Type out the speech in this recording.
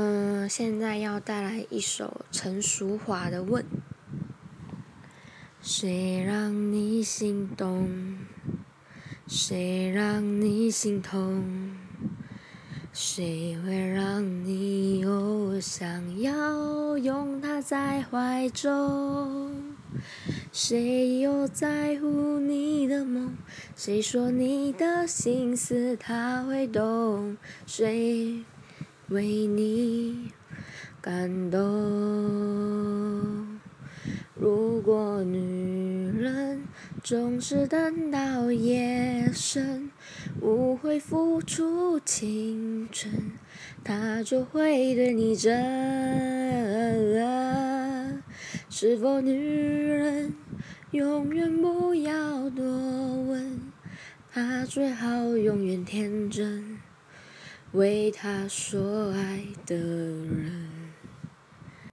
嗯，现在要带来一首陈淑华的《问》。谁让你心动？谁让你心痛？谁会让你又想要拥他在怀中？谁又在乎你的梦？谁说你的心思他会懂？谁为你感动？如果女人总是等到夜深，无悔付出青春，她就会对你真。是否女人永远不要多问，她最好永远天真，为他所爱的人。